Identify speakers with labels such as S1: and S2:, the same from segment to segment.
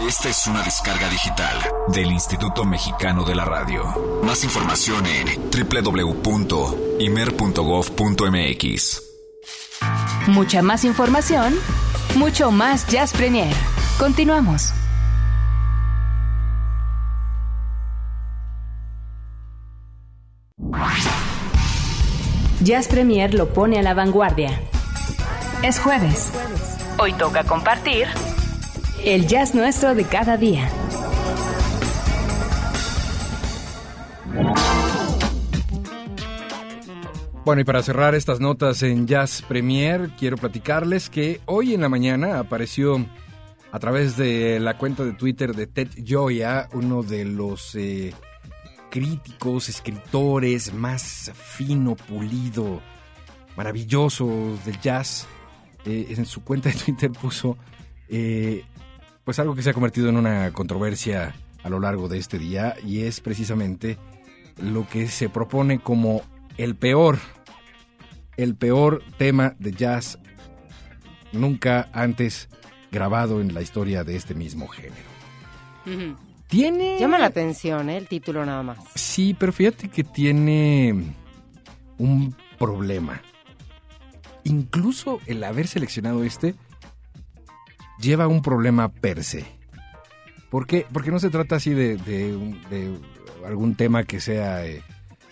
S1: Esta es una descarga digital del Instituto Mexicano de la Radio. Más información en www.imer.gov.mx.
S2: Mucha más información, mucho más Jazz Premier. Continuamos. Jazz Premier lo pone a la vanguardia. Es jueves. Hoy toca compartir el jazz nuestro de cada día.
S3: Bueno, y para cerrar estas notas en Jazz Premier, quiero platicarles que hoy en la mañana apareció a través de la cuenta de Twitter de Ted Joya, uno de los eh, críticos, escritores más fino, pulido, maravilloso del jazz. Eh, en su cuenta de Twitter puso eh, pues algo que se ha convertido en una controversia a lo largo de este día y es precisamente lo que se propone como el peor, el peor tema de jazz nunca antes grabado en la historia de este mismo género. Tiene...
S4: Llama la atención ¿eh? el título nada más.
S3: Sí, pero fíjate que tiene un problema. Incluso el haber seleccionado este lleva un problema per se. ¿Por qué? Porque no se trata así de, de, algún tema que sea eh,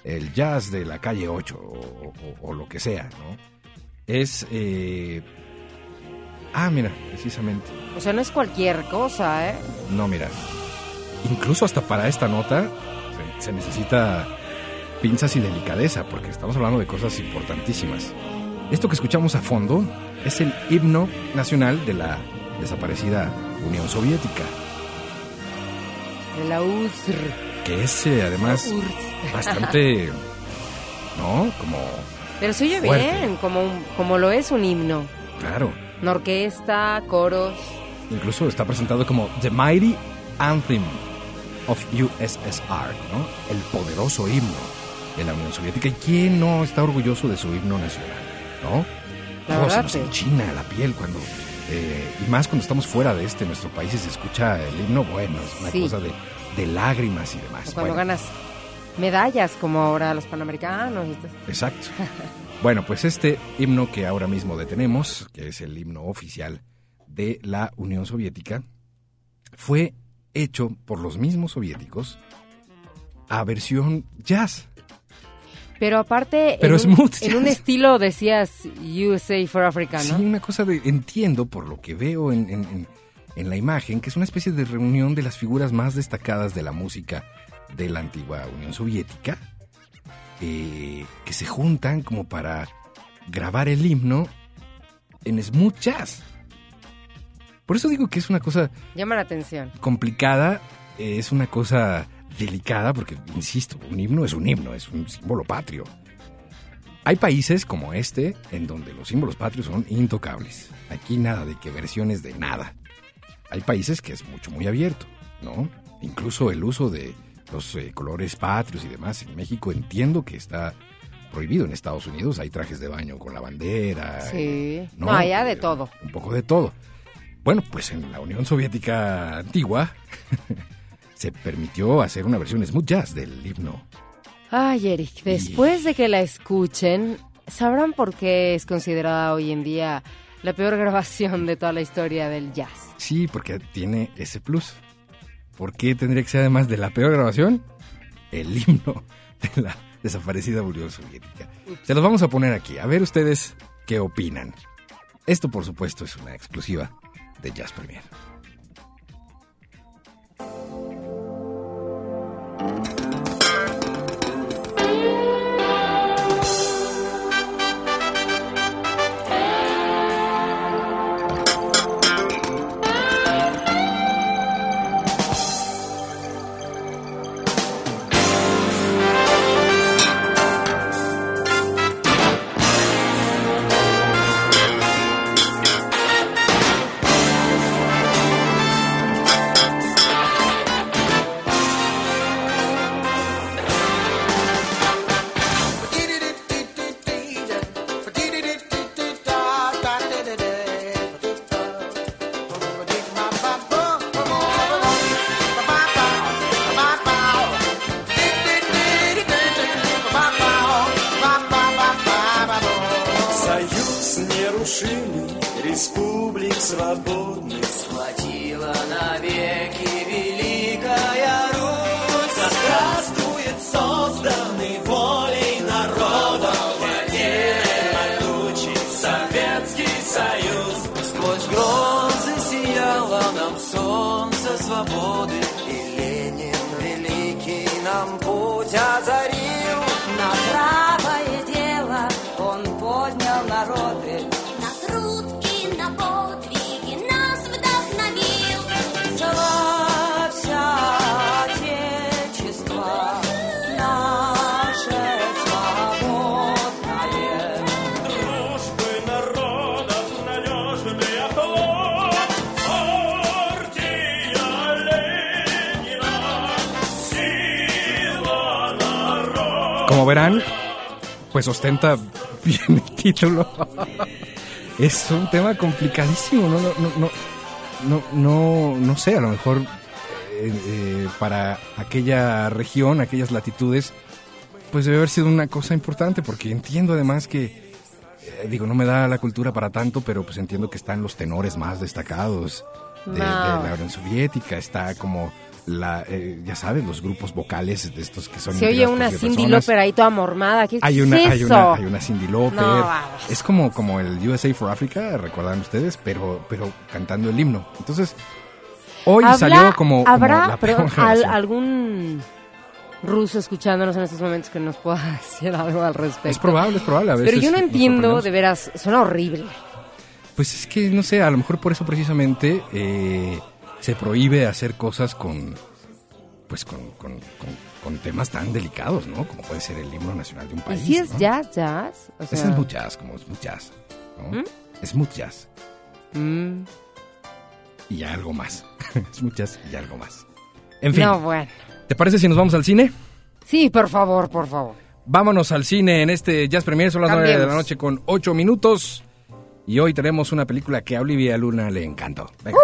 S3: el jazz de la calle 8 o, lo que sea, ¿no? Es... Eh, ah, mira, precisamente.
S4: O sea, no es cualquier cosa, ¿eh?
S3: No, mira. Incluso hasta para esta nota se, se necesita pinzas y delicadeza, porque estamos hablando de cosas importantísimas. Esto que escuchamos a fondo es el himno nacional de la desaparecida Unión Soviética.
S4: De la URSS.
S3: Que es eh, además bastante, ¿no? Como...
S4: Pero se oye bien, como, como lo es un himno.
S3: Claro.
S4: Una orquesta, coros.
S3: Incluso está presentado como The Mighty Anthem of USSR, ¿no? El poderoso himno de la Unión Soviética. ¿Y quién no está orgulloso de su himno nacional? ¿No?
S4: La verdad,
S3: se enchina la piel cuando eh, y más cuando estamos fuera de este nuestro país y se escucha el himno, bueno, es una cosa de, de, lágrimas y demás.
S4: cuando ganas medallas como ahora los panamericanos.
S3: Exacto. bueno, pues este himno que ahora mismo detenemos, que es el himno oficial de la Unión Soviética, fue hecho por los mismos soviéticos a versión jazz.
S4: Pero aparte,
S3: Pero
S4: en, un, en, un, estilo decías USA for Africa, ¿no?
S3: Sí, una cosa de, entiendo por lo que veo en, en, en, la imagen, que es una especie de reunión de las figuras más destacadas de la música de la antigua Unión Soviética, eh, que se juntan como para grabar el himno en smooth jazz. Por eso digo que es una cosa...
S4: Llama la atención.
S3: Complicada, eh, es una cosa delicada porque, insisto, un himno es un himno, es un símbolo patrio. Hay países como este en donde los símbolos patrios son intocables. Aquí nada de que versiones de nada. Hay países que es mucho, muy abierto, ¿no? Incluso el uso de los eh, colores patrios y demás. En México entiendo que está prohibido. En Estados Unidos hay trajes de baño con la bandera.
S4: Sí. Eh, ¿no? no, allá de todo.
S3: Un poco de todo. Bueno, pues en la Unión Soviética antigua se permitió hacer una versión smooth jazz del himno.
S4: Ay, Eric, después de que la escuchen, sabrán por qué es considerada hoy en día la peor grabación de toda la historia del jazz.
S3: Sí, porque tiene ese plus. ¿Por qué tendría que ser además de la peor grabación? El himno de la desaparecida Unión Soviética. Se los vamos a poner aquí. A ver ustedes qué opinan. Esto, por supuesto, es una exclusiva de Jazz Premier.
S5: Thank you. campo.
S3: Como verán, pues ostenta bien el título. es un tema complicadísimo, no, no, no, no, no, no sé, a lo mejor eh, eh, para aquella región, aquellas latitudes, pues debe haber sido una cosa importante, porque entiendo además que, eh, digo, no me da la cultura para tanto, pero pues entiendo que están los tenores más destacados de, de la Unión Soviética, está como la, eh, ya sabes, los grupos vocales de estos que son
S4: Se oye una Cindy. Lauper ahí toda mormada. ¿Qué
S3: Hay
S4: es
S3: una, hay
S4: eso?
S3: una, hay una Cindy.
S4: No, vamos.
S3: es como, como el USA for Africa, recuerdan ustedes, pero, pero cantando el himno. Entonces, hoy
S4: Habla-
S3: salió como, como
S4: ¿Habrá
S3: la
S4: al- algún ruso escuchándonos en estos momentos que nos pueda decir algo al respecto?
S3: Es probable, es probable. A veces
S4: Pero yo no entiendo, de veras, suena horrible.
S3: Pues es que, no sé, a lo mejor por eso precisamente eh, se prohíbe hacer cosas con, pues con, con, con- con temas tan delicados, ¿no? Como puede ser el himno nacional de un
S4: ¿Y
S3: país.
S4: si es
S3: ¿no?
S4: jazz, jazz? O sea,
S3: es smooth jazz, como smooth jazz. ¿no?
S4: ¿Mm?
S3: Smooth jazz.
S4: mm,
S3: Y algo más. smooth jazz y algo más. En fin,
S4: No, bueno.
S3: ¿te parece si nos vamos al cine?
S4: Sí, por favor, por favor.
S3: Vámonos al cine en este Jazz Premier, son las 9 de la noche con 8 minutos. Y hoy tenemos una película que a Olivia Luna le encantó. Venga.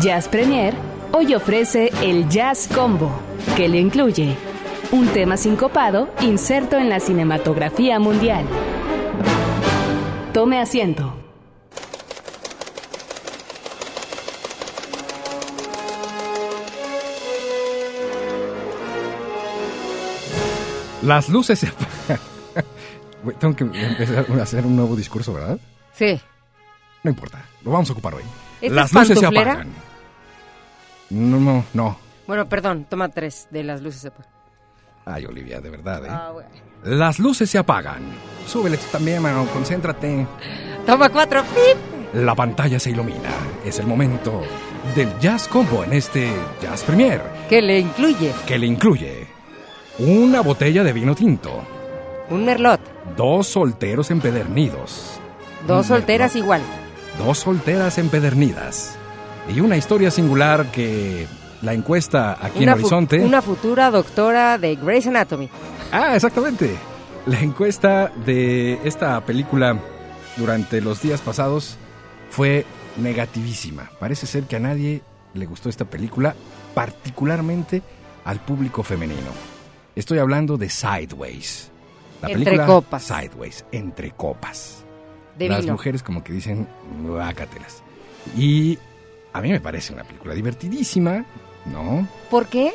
S2: Jazz Premier hoy ofrece el Jazz Combo, que le incluye un tema sincopado inserto en la cinematografía mundial. Tome asiento.
S3: Las luces se apagan. Tengo que empezar a hacer un nuevo discurso, ¿verdad?
S4: Sí.
S3: No importa, lo vamos a ocupar hoy.
S4: ¿Esta
S3: Las
S4: es
S3: luces se apagan. No, no, no.
S4: Bueno, perdón, toma tres de las luces. de-
S3: Ay, Olivia, de verdad, ¿eh?
S4: Ah, bueno.
S3: Las luces se apagan. Súbele tú también, mano, concéntrate.
S4: Toma cuatro. ¡Pip!
S3: La pantalla se ilumina. Es el momento del Jazz Combo en este Jazz Premier,
S4: Que le incluye
S3: que le incluye una botella de vino tinto,
S4: un merlot,
S3: dos solteros empedernidos,
S4: dos solteras
S3: merlot,
S4: igual.
S3: dos solteras empedernidas y una historia singular que la encuesta aquí
S4: Una
S3: en Horizonte.
S4: una futura doctora de Grey's Anatomy.
S3: Ah, exactamente. La encuesta de esta película durante los días pasados fue negativísima. Parece ser que a nadie le gustó esta película, particularmente al público femenino. Estoy hablando de Sideways. La
S4: Entre
S3: película
S4: copas.
S3: Sideways, entre copas.
S4: De
S3: Las
S4: vino.
S3: mujeres como que dicen, guácatelas. Y a mí me parece una película divertidísima, ¿no?
S4: ¿Por qué?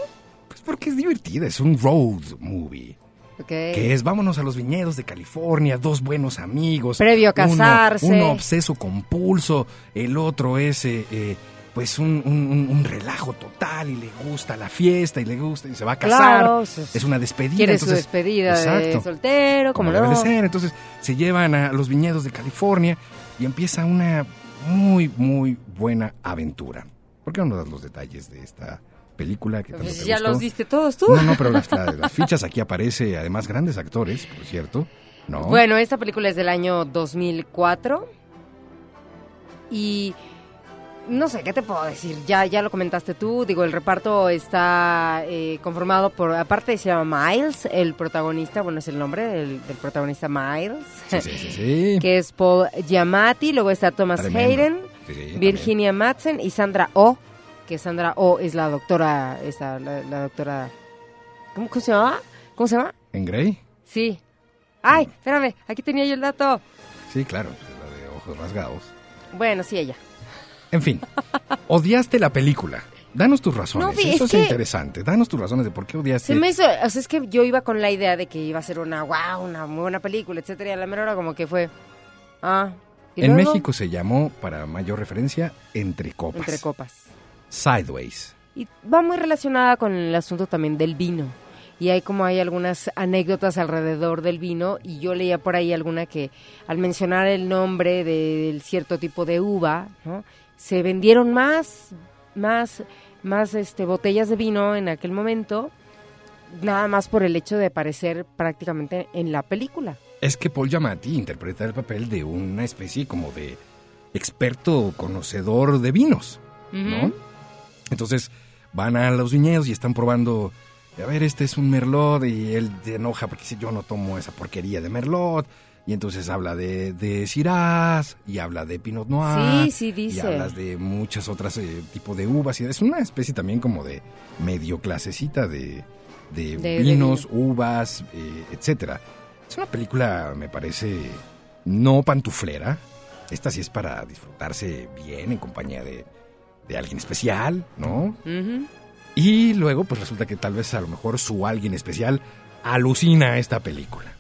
S3: Pues porque es divertida, es un road movie.
S4: Ok.
S3: Que es vámonos a los viñedos de California, dos buenos amigos.
S4: Previo a
S3: uno-
S4: casarse.
S3: Uno, obseso compulso, el otro es eh, eh, pues un, un- relajo total y le gusta la fiesta y le gusta y se va a casar.
S4: Claro, es-
S3: una despedida.
S4: Quiere su
S3: entonces-
S4: despedida de
S3: Exacto,
S4: soltero, como
S3: como debe
S4: no.
S3: de ser. Entonces se llevan a los viñedos de California y empieza una muy, muy buena aventura. ¿Por qué no nos das los detalles de esta película que tanto
S4: Pues
S3: te
S4: ya
S3: gustó?
S4: los diste todos tú.
S3: No, no, pero las, la- las fichas aquí aparece, además, grandes actores, por cierto. ¿no?
S4: Bueno, esta película es del año 2004 y no sé, ¿qué te puedo decir? Ya, ya lo comentaste tú, digo, el reparto está eh, conformado por, aparte se llama Miles, el protagonista, bueno, es el nombre del, del protagonista Miles,
S3: Sí, sí, sí.
S4: que es Paul Giamatti, luego está Thomas
S3: Tremendo.
S4: Hayden,
S3: Sí, sí,
S4: Virginia Madsen y Sandra Oh, que Sandra Oh es la doctora, esa, la, la doctora, ¿cómo, cómo se llama? ¿Cómo se llama?
S3: ¿En Grey?
S4: Sí. Ay, espérame, aquí tenía yo el dato.
S3: Sí, claro, la de ojos rasgados.
S4: Bueno, sí, ella.
S3: En fin, odiaste la película. Danos tus razones.
S4: No,
S3: Eso
S4: es que-
S3: interesante. Danos tus razones de por qué odiaste.
S4: Se me hizo, o sea, es que yo iba con la idea de que iba a ser una, wow, una muy buena película, etcétera, y a la mera hora como que fue, ah, y
S3: En
S4: luego,
S3: México se llamó, para mayor referencia, Entre Copas.
S4: entre copas.
S3: Sideways.
S4: Y va muy relacionada con el asunto también del vino. Y hay como hay algunas anécdotas alrededor del vino y yo leía por ahí alguna que al mencionar el nombre de- del cierto tipo de uva, ¿no? Se vendieron más, más, más este, botellas de vino en aquel momento, nada más por el hecho de aparecer prácticamente en la película.
S3: Es que Paul Giamatti interpreta el papel de una especie como de experto conocedor de vinos, ¿no? Entonces van a los viñedos y están probando, a ver, este es un merlot y él se enoja porque dice yo no tomo esa porquería de merlot. Y entonces habla de, de y habla de Pinot Noir.
S4: Sí, sí, dice.
S3: Y hablas de muchas otras eh, tipos de uvas. Y es una especie también como de medio clasecita de, de, vinos, uvas, eh, etcétera. Es una película, me parece, no pantuflera. Esta sí es para disfrutarse bien en compañía de, de alguien especial, ¿no? Y luego, pues resulta que tal vez a lo mejor su alguien especial alucina esta película.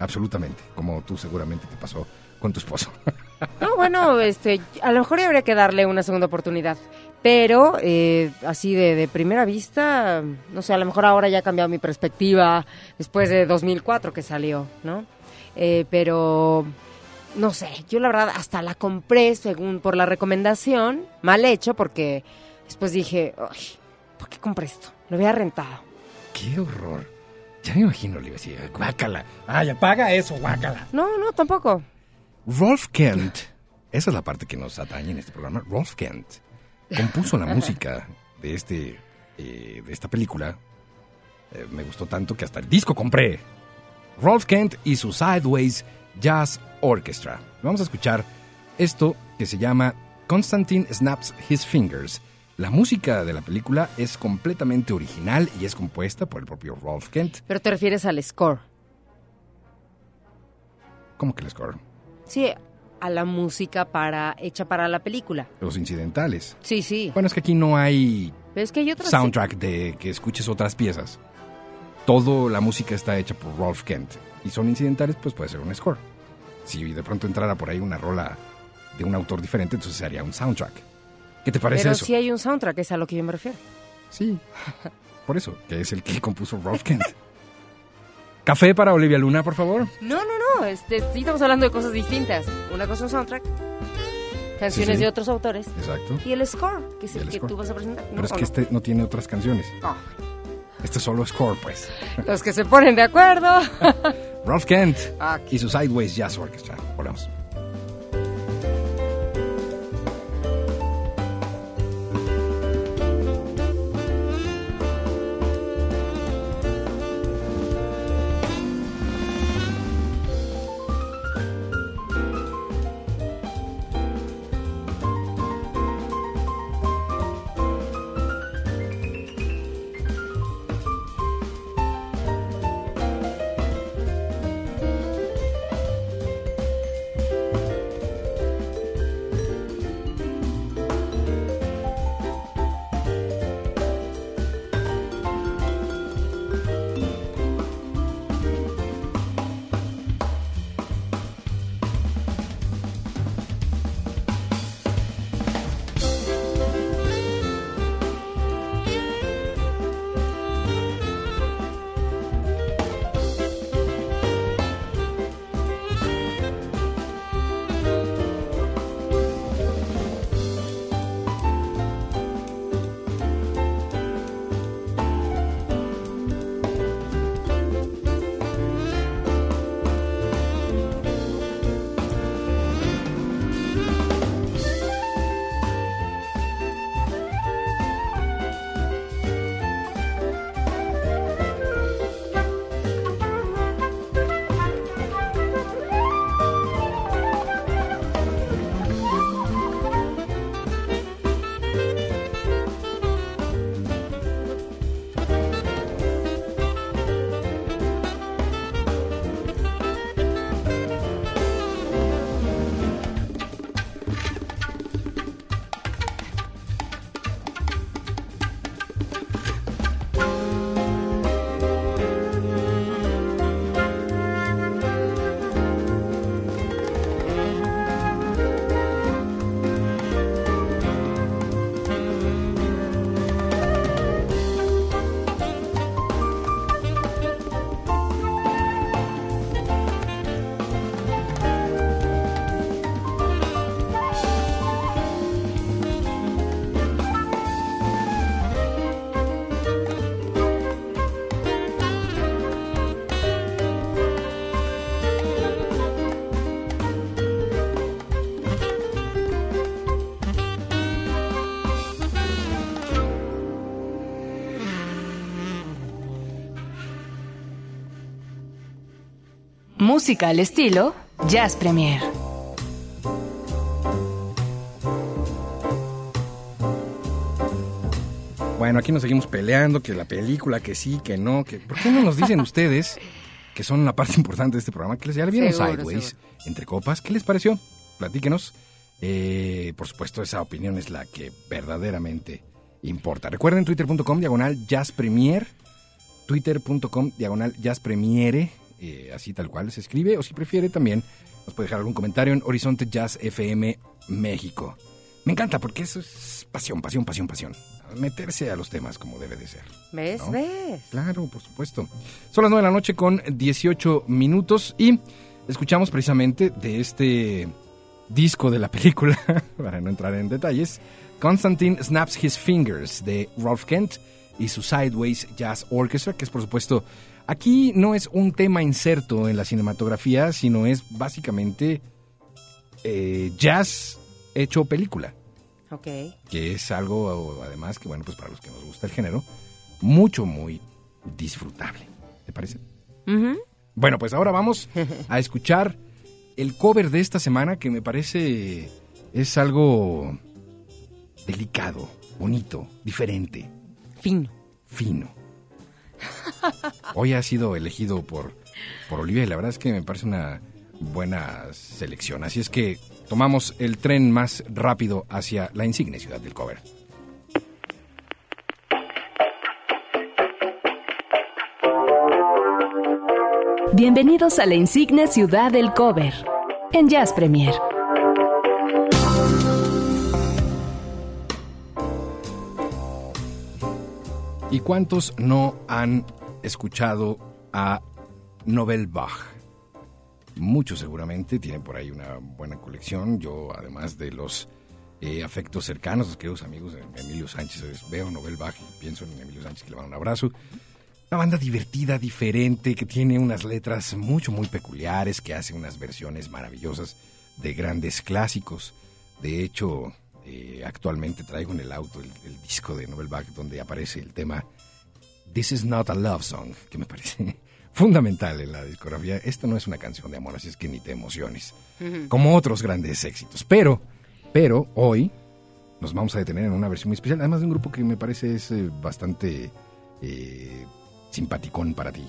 S3: Absolutamente, como tú seguramente te pasó con tu esposo.
S4: No, bueno, este, a lo mejor habría que darle una segunda oportunidad. Pero, eh, así de, de primera vista, no sé, a lo mejor ahora ya ha cambiado mi perspectiva después de 2004 que salió, ¿no? Eh, pero, no sé, yo la verdad hasta la compré según por la recomendación, mal hecho, porque después dije, "Ay, ¿por qué compré esto? Lo había rentado.
S3: ¡Qué horror! Ya me imagino, le iba a decir, guácala. ¡Ay, apaga eso, guácala!
S4: No, no, tampoco.
S3: Rolf Kent, esa es la parte que nos atañe en este programa. Rolf Kent compuso la música de, este, eh, de esta película. Eh, me gustó tanto que hasta el disco compré. Rolf Kent y su Sideways Jazz Orchestra. Vamos a escuchar esto que se llama Constantine Snaps His Fingers. La música de la película es completamente original y es compuesta por el propio Rolf Kent.
S4: Pero te refieres al score.
S3: ¿Cómo que el score?
S4: Sí, a la música para hecha para la película.
S3: Los incidentales.
S4: Sí, sí.
S3: Bueno, es que aquí no hay
S4: Pero es que hay otras...
S3: soundtrack de que escuches otras piezas. Todo la música está hecha por Rolf Kent. Y son incidentales, pues puede ser un score. Si de pronto entrara por ahí una rola de un autor diferente, entonces se haría un soundtrack. ¿Qué te parece
S4: Pero
S3: eso?
S4: sí hay un soundtrack, es a lo que yo me refiero.
S3: Sí. Por eso, que es el que compuso Rolf Kent. Café para Olivia Luna, por favor.
S4: No, no, no, este, sí estamos hablando de cosas distintas. Una cosa es un soundtrack, canciones
S3: Sí, sí.
S4: de otros autores,
S3: Exacto.
S4: y el score, que es el,
S3: el
S4: que
S3: score.
S4: tú vas a presentar. ¿no?
S3: Pero es
S4: ¿O
S3: que
S4: no?
S3: este no tiene otras canciones.
S4: Ah,
S3: Este es solo score, pues.
S4: los que se ponen de acuerdo.
S3: Rolf Kent
S4: Aquí.
S3: y su Sideways Jazz Orchestra. Volvemos.
S2: Música al estilo Jazz Premier.
S3: Bueno, aquí nos seguimos peleando, que la película, que sí, que no, que... ¿Por qué no nos dicen ustedes, que son una parte importante de este programa, que les ya vieron
S4: Seguro,
S3: Sideways, entre copas? ¿Qué les pareció? Platíquenos. Eh, por supuesto, esa opinión es la que verdaderamente importa. Recuerden twitter.com diagonal Jazz Premier, twitter.com diagonal Jazz Premiere, eh, así tal cual se escribe, o si prefiere también nos puede dejar algún comentario en Horizonte Jazz FM México. Me encanta porque eso es pasión, pasión, pasión, pasión. Meterse a los temas como debe de ser.
S4: ¿Ves?
S3: ¿no?
S4: ¿Ves?
S3: Claro, por supuesto. Son las 9 de la noche con 18 minutos y escuchamos precisamente de este disco de la película, para no entrar en detalles, Constantine Snaps His Fingers de Rolf Kent y su Sideways Jazz Orchestra, que es por supuesto, aquí no es un tema inserto en la cinematografía, sino es básicamente eh, jazz hecho película
S4: Ok.
S3: que es algo además que bueno pues para los que nos gusta el género mucho muy disfrutable ¿te parece? Bueno pues ahora vamos a escuchar el cover de esta semana que me parece es algo delicado, bonito, diferente,
S4: Fino.
S3: fino. Hoy ha sido elegido por, por Olivia y la verdad es que me parece una buena selección. Así es que tomamos el tren más rápido hacia la insigne ciudad del cover.
S2: Bienvenidos a la insigne ciudad del cover en Jazz Premier.
S3: ¿Y cuántos no han escuchado a Nobel Bach? Muchos seguramente tienen por ahí una buena colección. Yo, además de los eh, afectos cercanos, los queridos amigos de Emilio Sánchez, veo Nobel Bach y pienso en Emilio Sánchez que le mando un abrazo. Una banda divertida, diferente, que tiene unas letras mucho, muy peculiares, que hace unas versiones maravillosas de grandes clásicos. De hecho, eh, actualmente traigo en el auto el, el disco de Nobel Bach donde aparece el tema This is not a love song, que me parece fundamental en la discografía. Esto no es una canción de amor, así es que ni te emociones. Como otros grandes éxitos. Pero, pero hoy nos vamos a detener en una versión muy especial, además de un grupo que me parece es eh, bastante eh, simpaticón para ti.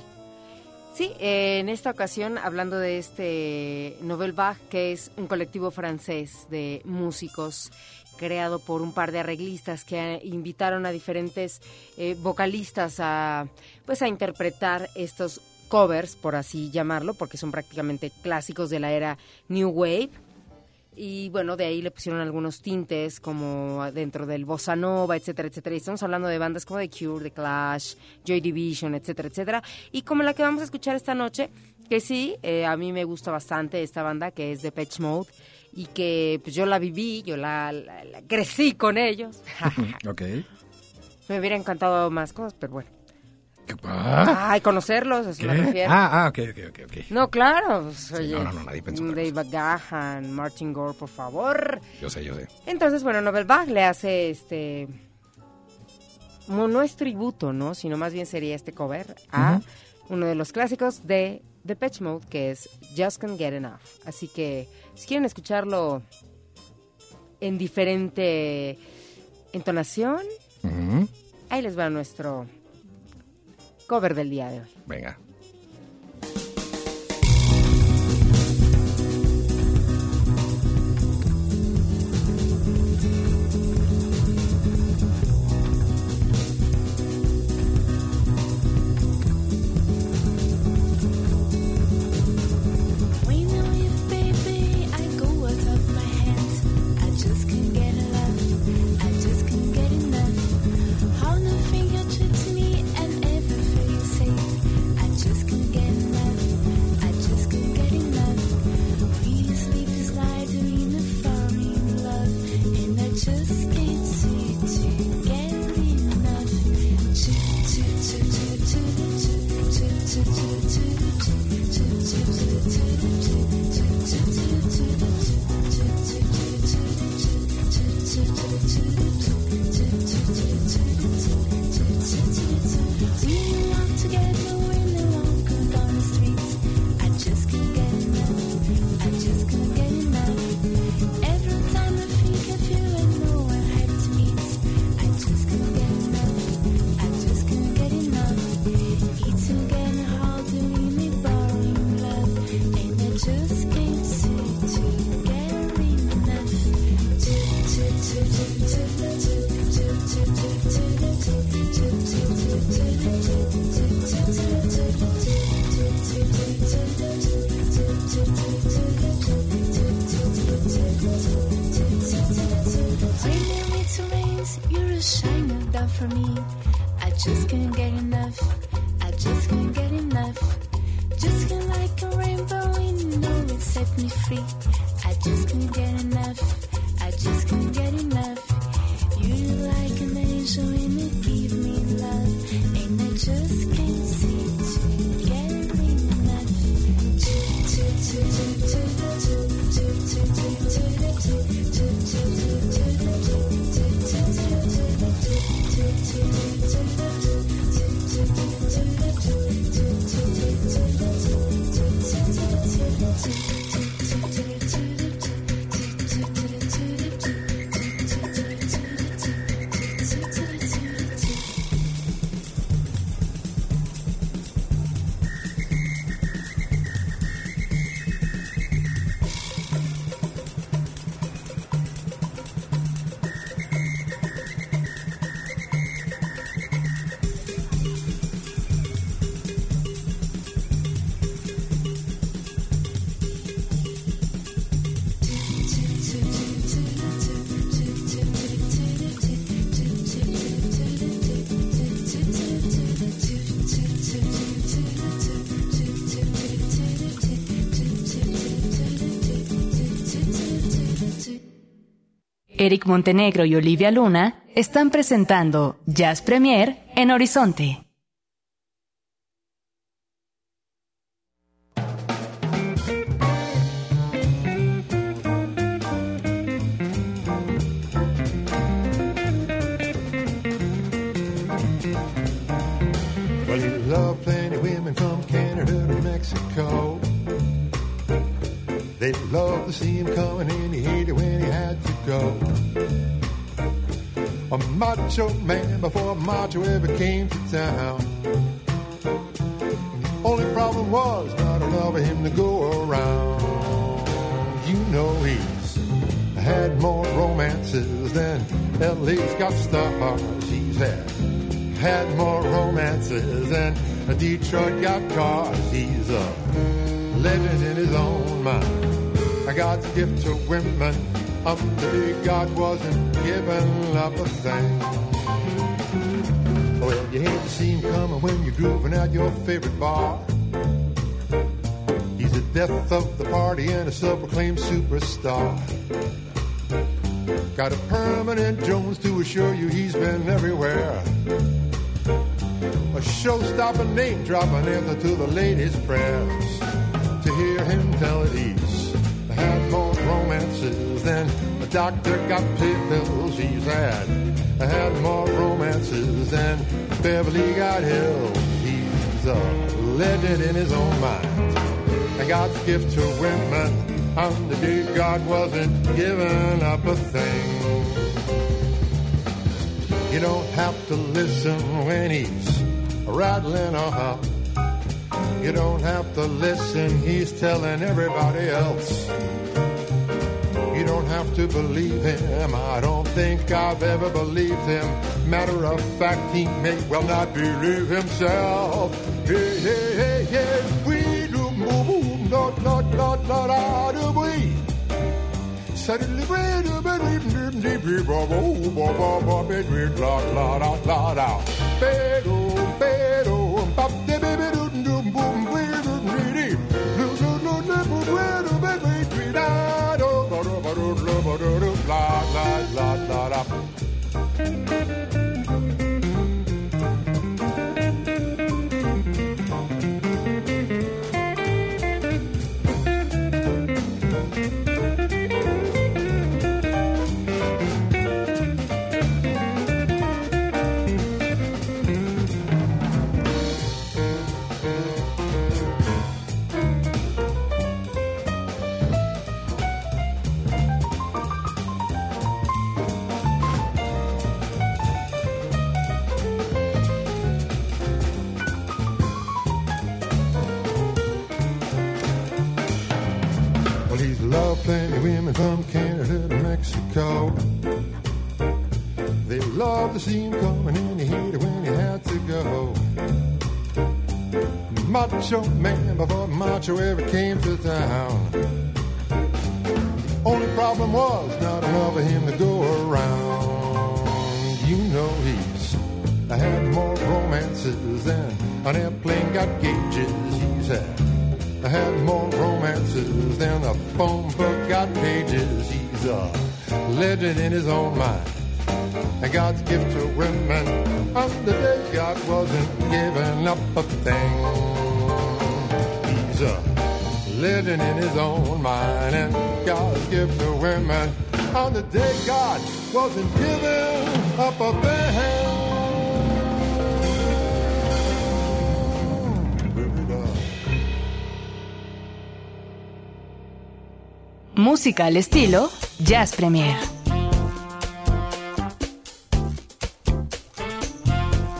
S4: Sí, en esta ocasión, hablando de este Novel Bach, que es un colectivo francés de músicos creado por un par de arreglistas que eh, invitaron a diferentes eh, vocalistas a pues a interpretar estos covers, por así llamarlo, porque son prácticamente clásicos de la era New Wave. Y bueno, de ahí le pusieron algunos tintes como dentro del bossa nova, etcétera, etcétera. Y estamos hablando de bandas como The Cure, The Clash, Joy Division, etcétera, etcétera. Y como la que vamos a escuchar esta noche, que sí, eh, a mí me gusta bastante esta banda, que es The Patch Mode, y que pues yo la viví, yo la, la- la crecí con ellos.
S3: Ok.
S4: me hubiera encantado más cosas, pero bueno.
S3: ¿Ah?
S4: Ay, conocerlos, eso me refiero.
S3: Ah, ah, ok, ok, ok.
S4: No, claro, pues, oye,
S3: no, no, no, nadie pensó
S4: Dave. Gahan, Martin Gore, por favor.
S3: Yo sé, yo sé.
S4: Entonces, bueno, Nobel Bach le hace este. No, no es tributo, ¿no? Sino más bien sería este cover a uno de los clásicos de The Patch Mode, que es Just Can't Get Enough. Así que, si quieren escucharlo en diferente entonación, ahí les va nuestro cover del día de hoy.
S3: Venga.
S2: Eric Montenegro y Olivia Luna están presentando Jazz Premier en Horizonte.
S6: Macho man before a macho ever came to town. Only problem was not enough of him to go around. You know he's had more romances than LA's got stars. He's had had more romances than Detroit got cars. He's a legend in his own mind. I God's gift to women. Up big God wasn't giving up a thing. You hate to see him coming when you're grooving at your favorite bar. He's the death of the party and a self-proclaimed superstar. Got a permanent Jones to assure you he's been everywhere. A show-stopping name dropping answer to the ladies' prayers. To hear him tell it he's had more romances than a doctor got pills. He's had had more romances than Beverly got. He's a legend in his own mind. And God's gift to women on the day God wasn't giving up a thing. You don't have to listen when he's rattling hop. You don't have to listen, he's telling everybody else. Have to believe him, I don't think I've ever believed him. Matter of fact, he may well not believe himself. Hey, hey, hey, hey, we do boom, not, not, not, not, out of we. Suddenly, we do, do, deep, deep, bo, bo, bo, bo, bo, be, we, la, la, la, la, la. Bedo, bedo, bop, la, la, la, la, la. Macho man before macho ever came to town. Only problem was not enough of him to go around. you know he's had more romances than an airplane got gauges. He's had, had more romances than a phone book got pages. He's a legend in his own mind. And God's gift to God's gift to women on the day God wasn't giving up a thing.
S2: Música al estilo Jazz Premier.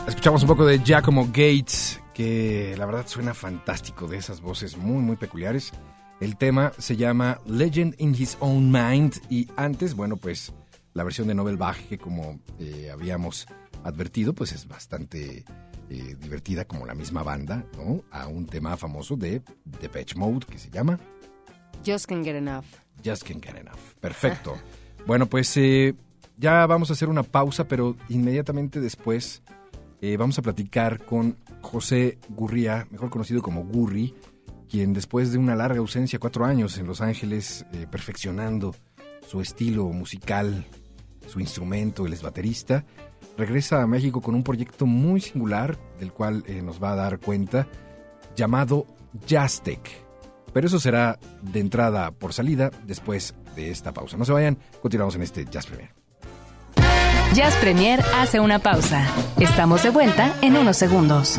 S3: Escuchamos un poco de Giacomo Gates, que la verdad suena fantástico, de esas voces muy, muy peculiares. El tema se llama Legend in His Own Mind y antes, bueno, pues la versión de Nobel Bach, que como eh, habíamos advertido, pues es bastante eh, divertida como la misma banda, ¿no? A un tema famoso de Depeche Mode que se llama
S4: Just Can't Get Enough.
S3: Just Can't Get Enough. Perfecto. bueno, pues eh, ya vamos a hacer una pausa, pero inmediatamente después vamos a platicar con José Gurría, mejor conocido como Gurri, quien después de una larga ausencia, cuatro años en Los Ángeles, eh, perfeccionando su estilo musical, su instrumento, él es baterista, regresa a México con un proyecto muy singular, del cual eh, nos va a dar cuenta, llamado Jazztech. Pero eso será de entrada por salida después de esta pausa. No se vayan, continuamos en este Jazz Premier.
S2: Jazz Premier hace una pausa. Estamos de vuelta en unos segundos.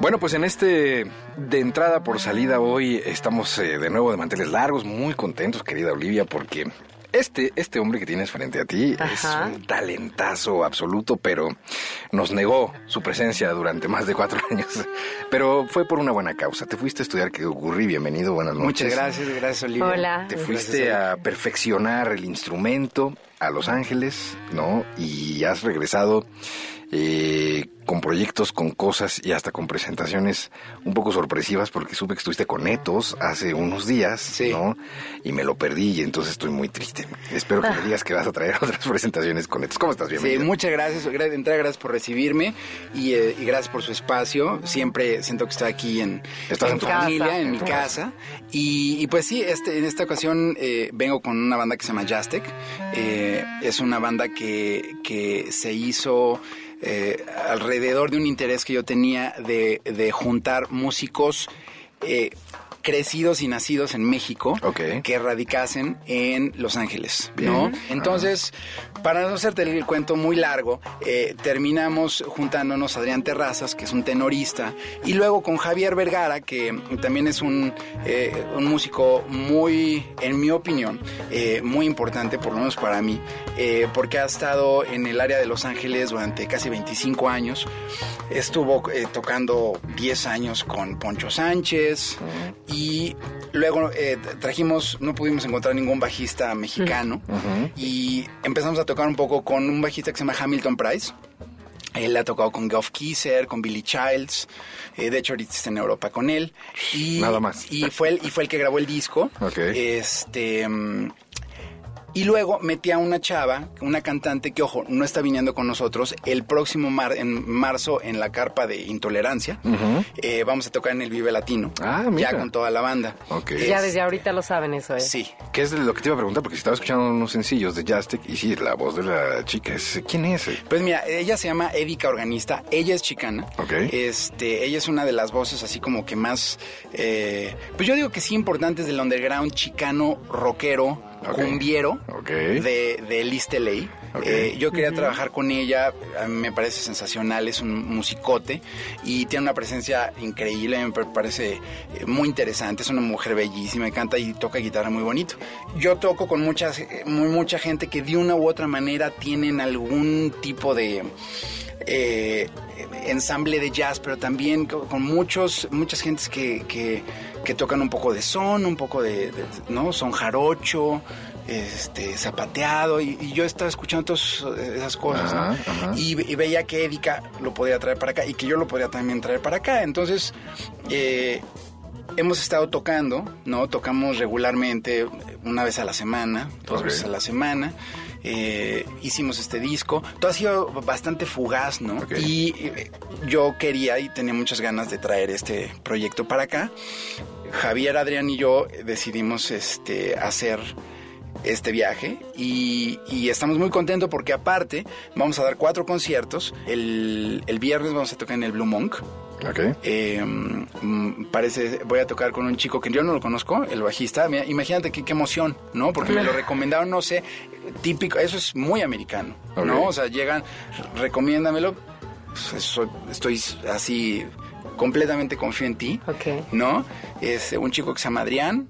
S3: Bueno, pues en este de entrada por salida hoy estamos eh, de nuevo de manteles largos, muy contentos, querida Olivia, porque este, este hombre que tienes frente a ti
S4: Ajá.
S3: es un talentazo absoluto, pero nos negó su presencia durante más de cuatro años. Pero fue por una buena causa. Te fuiste a estudiar que ocurrí. Bienvenido, buenas noches.
S7: Muchas gracias, gracias Olivia.
S4: Hola.
S3: Te fuiste a perfeccionar el instrumento a Los Ángeles, ¿no? Y has regresado eh, con proyectos, con cosas y hasta con presentaciones un poco sorpresivas porque supe que estuviste con Netos hace unos días,
S7: Sí.
S3: ¿no? Y me lo perdí y entonces estoy muy triste. Espero que me digas que vas a traer otras presentaciones con Netos. ¿Cómo estás?
S7: Sí,
S3: Bienvenido.
S7: muchas gracias. Gra- De entrada, gracias por recibirme y, eh, y gracias por su espacio. Siempre siento que estoy aquí en,
S3: Estás en
S7: en
S3: tu
S7: familia,
S4: casa.
S7: en mi casa. Y, y pues sí, este, en esta ocasión eh, vengo con una banda que se llama Jaztec. Eh, es una banda que, que se hizo eh, alrededor de un interés que yo tenía de, de juntar músicos. eh, crecidos y nacidos en México que radicasen en Los Ángeles, ¿no? Entonces, para no hacerte el cuento muy largo, eh, terminamos juntándonos Adrián Terrazas, que es un tenorista, y luego con Javier Vergara, que también es un, eh, un músico muy, en mi opinión, eh, muy importante, por lo menos para mí, porque ha estado en el área de Los Ángeles durante casi 25 años. Estuvo tocando 10 años con Poncho Sánchez y luego eh, trajimos, no pudimos encontrar ningún bajista mexicano y empezamos a tocar un poco con un bajista que se llama Hamilton Price. Él ha tocado con Geoff Kisser, con Billy Childs. eh, de hecho, ahorita está en Europa con él. Y,
S3: Nada más.
S7: Y fue, el, y fue el que grabó el disco.
S3: Ok.
S7: Este. Y luego metí a una chava, una cantante que, ojo, no está viniendo con nosotros. El próximo mar, en marzo en la carpa de Intolerancia. eh, vamos a tocar en el Vive Latino.
S3: Ah, mira.
S7: Ya con toda la banda.
S3: Ok.
S4: Ya desde ahorita lo saben eso, ¿eh?
S7: Sí.
S3: ¿Qué es lo que te iba a preguntar? Porque estaba escuchando unos sencillos de Jaztec y sí, la voz de la chica es... ¿Quién es?
S7: Pues mira, ella se llama Edica Organista, ella es chicana.
S3: Ok.
S7: Este, ella es una de las voces así como que más, eh, pues yo digo que sí importantes del underground chicano, rockero,
S3: Ok.
S7: cumbiero, de, de Liz Teley. Eh, yo quería trabajar con ella, a mí me parece sensacional, es un musicote y tiene una presencia increíble, me pa- parece eh, muy interesante, es una mujer bellísima, canta y toca guitarra muy bonito. Yo toco con muchas, eh, muy, mucha gente que de una u otra manera tienen algún tipo de... eh, ensamble de jazz, pero también co- con muchos, muchas gentes que, que, que tocan un poco de son, un poco de, de- ¿no? Son jarocho, este, zapateado, y, y yo estaba escuchando todas esas cosas, ¿no?
S8: Ajá.
S7: Y, ve- y veía que Erika lo podía traer para acá y que yo lo podía también traer para acá. Entonces, eh, hemos estado tocando, ¿no? Tocamos regularmente una vez a la semana, dos veces a la semana. Eh, hicimos este disco. Todo ha sido bastante fugaz, ¿no? Y eh, yo quería y tenía muchas ganas de traer este proyecto para acá. Javier, Adrián y yo decidimos este, hacer este viaje y, y estamos muy contentos porque aparte vamos a dar cuatro conciertos. El, el viernes vamos a tocar en el Blue Monk.
S8: Ok.
S7: Eh, mm, parece, voy a tocar con un chico que yo no lo conozco, el bajista. Imagínate qué, qué emoción, ¿no? Porque me lo recomendaron, no sé, típico, eso es muy americano, ¿no? O sea, llegan, recomiéndamelo, pues, soy- estoy así completamente confío en ti,
S4: Ok.
S7: ¿no? Es un chico que se llama Adrián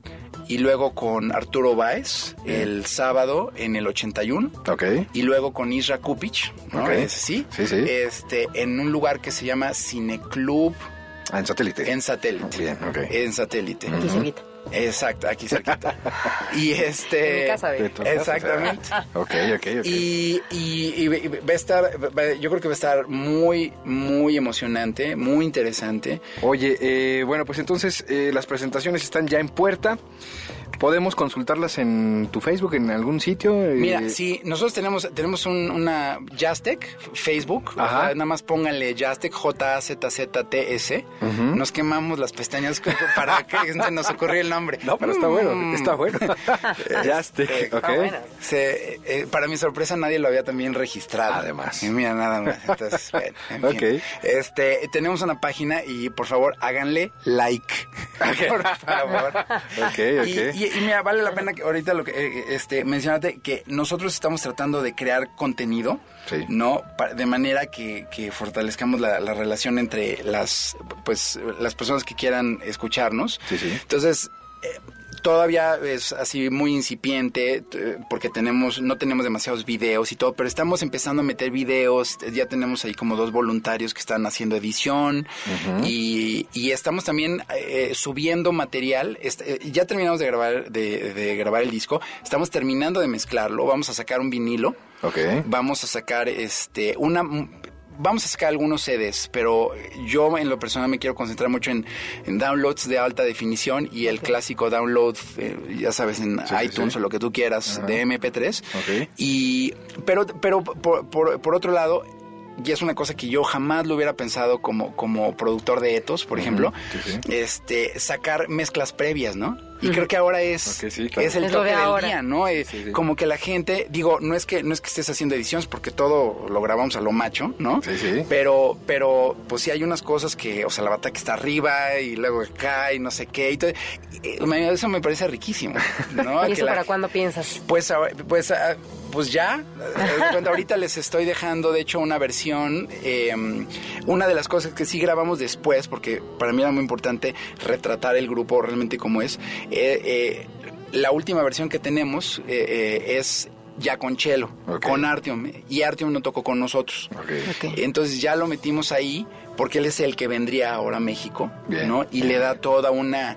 S7: y luego con Arturo Báez el sábado en el 81
S8: Ok.
S7: y luego con Isra Kupic, ¿no?
S8: Ok.
S7: Ese sí,
S8: Sí, sí.
S7: Este, en un lugar que se llama Cineclub
S8: Ah, en satélite.
S7: en satélite.
S8: Bien, ok.
S7: En satélite.
S4: Aquí.
S7: Exacto, aquí cerquita. y este.
S4: En mi casa,
S8: De
S4: ve.
S8: tu casa,
S7: Exactamente.
S8: Ok, ok, ok.
S7: Y, y- y va a estar, va- yo creo que va a estar muy, muy emocionante, muy interesante.
S8: Oye, eh, bueno, pues entonces eh, las presentaciones están ya en puerta. ¿Podemos consultarlas en tu Facebook, en algún sitio? Eh,
S7: Mira, sí, nosotros tenemos, tenemos un- una Jaztec, Facebook,
S8: Ajá.
S7: nada más pónganle Jaztec, J-A-Z-Z-T-S. Nos quemamos las pestañas para que se nos ocurrió el nombre.
S8: No, pero está bueno,
S7: Mm.
S8: está bueno. Jaztec,
S7: Este,
S8: ok.
S7: Se- eh, para mi sorpresa nadie lo había también registrado.
S8: Además.
S7: Y mira, nada más. Entonces, bueno, en fin.
S8: Ok.
S7: Este, tenemos una página y por favor háganle like. por favor.
S8: Ok, ok.
S7: Y, y- y mira, vale la pena que ahorita lo que eh, este mencionarte que nosotros estamos tratando de crear contenido,
S8: Sí.
S7: ¿no? De manera que, que fortalezcamos la, la relación entre las pues las personas que quieran escucharnos.
S8: Sí, sí.
S7: Entonces, eh, todavía es así muy incipiente t- porque tenemos no tenemos demasiados videos y todo, pero estamos empezando a meter videos, ya tenemos ahí como dos voluntarios que están haciendo edición y, y estamos también eh, subiendo material, eh, ya terminamos de grabar de, de grabar el disco, estamos terminando de mezclarlo, vamos a sacar un vinilo,
S8: Ok.
S7: vamos a sacar este una vamos a sacar algunos CDs, pero yo en lo personal me quiero concentrar mucho en, en downloads de alta definición y el clásico download, eh, ya sabes, en
S8: Sí,
S7: iTunes
S8: sí.
S7: o lo que tú quieras de MP3.
S8: Ok.
S7: Y pero pero por, por- por otro lado y es una cosa que yo jamás lo hubiera pensado como, como productor de Etos, por ejemplo,
S8: sí, sí.
S7: este sacar mezclas previas, ¿no? Y creo que ahora es,
S8: Ok, sí, claro.
S7: es el
S4: Es
S7: toque
S4: de
S7: del
S4: ahora.
S7: día, ¿no? Eh,
S8: Sí, sí.
S7: Como que la gente, digo, no es que no es que estés haciendo ediciones porque todo lo grabamos a lo macho, ¿no?
S8: Sí, sí.
S7: Pero pero pues sí hay unas cosas que, o sea, la bata que está arriba y luego acá y no sé qué y todo. Y, eh, eso me parece riquísimo, ¿no?
S4: ¿Y
S7: Que
S4: eso
S7: la-
S4: para cuándo piensas?
S7: pues, pues, pues ya, eh, ahorita les estoy dejando, de hecho, una versión. eh, una de las cosas que sí grabamos después, porque para mí era muy importante retratar el grupo realmente como es. eh, eh, la última versión que tenemos eh, eh, es ya con Chelo, con Artyom, y Artyom no tocó con nosotros. Entonces ya lo metimos ahí porque él es el que vendría ahora a México,
S8: Bien.
S7: ¿no? Y le da toda una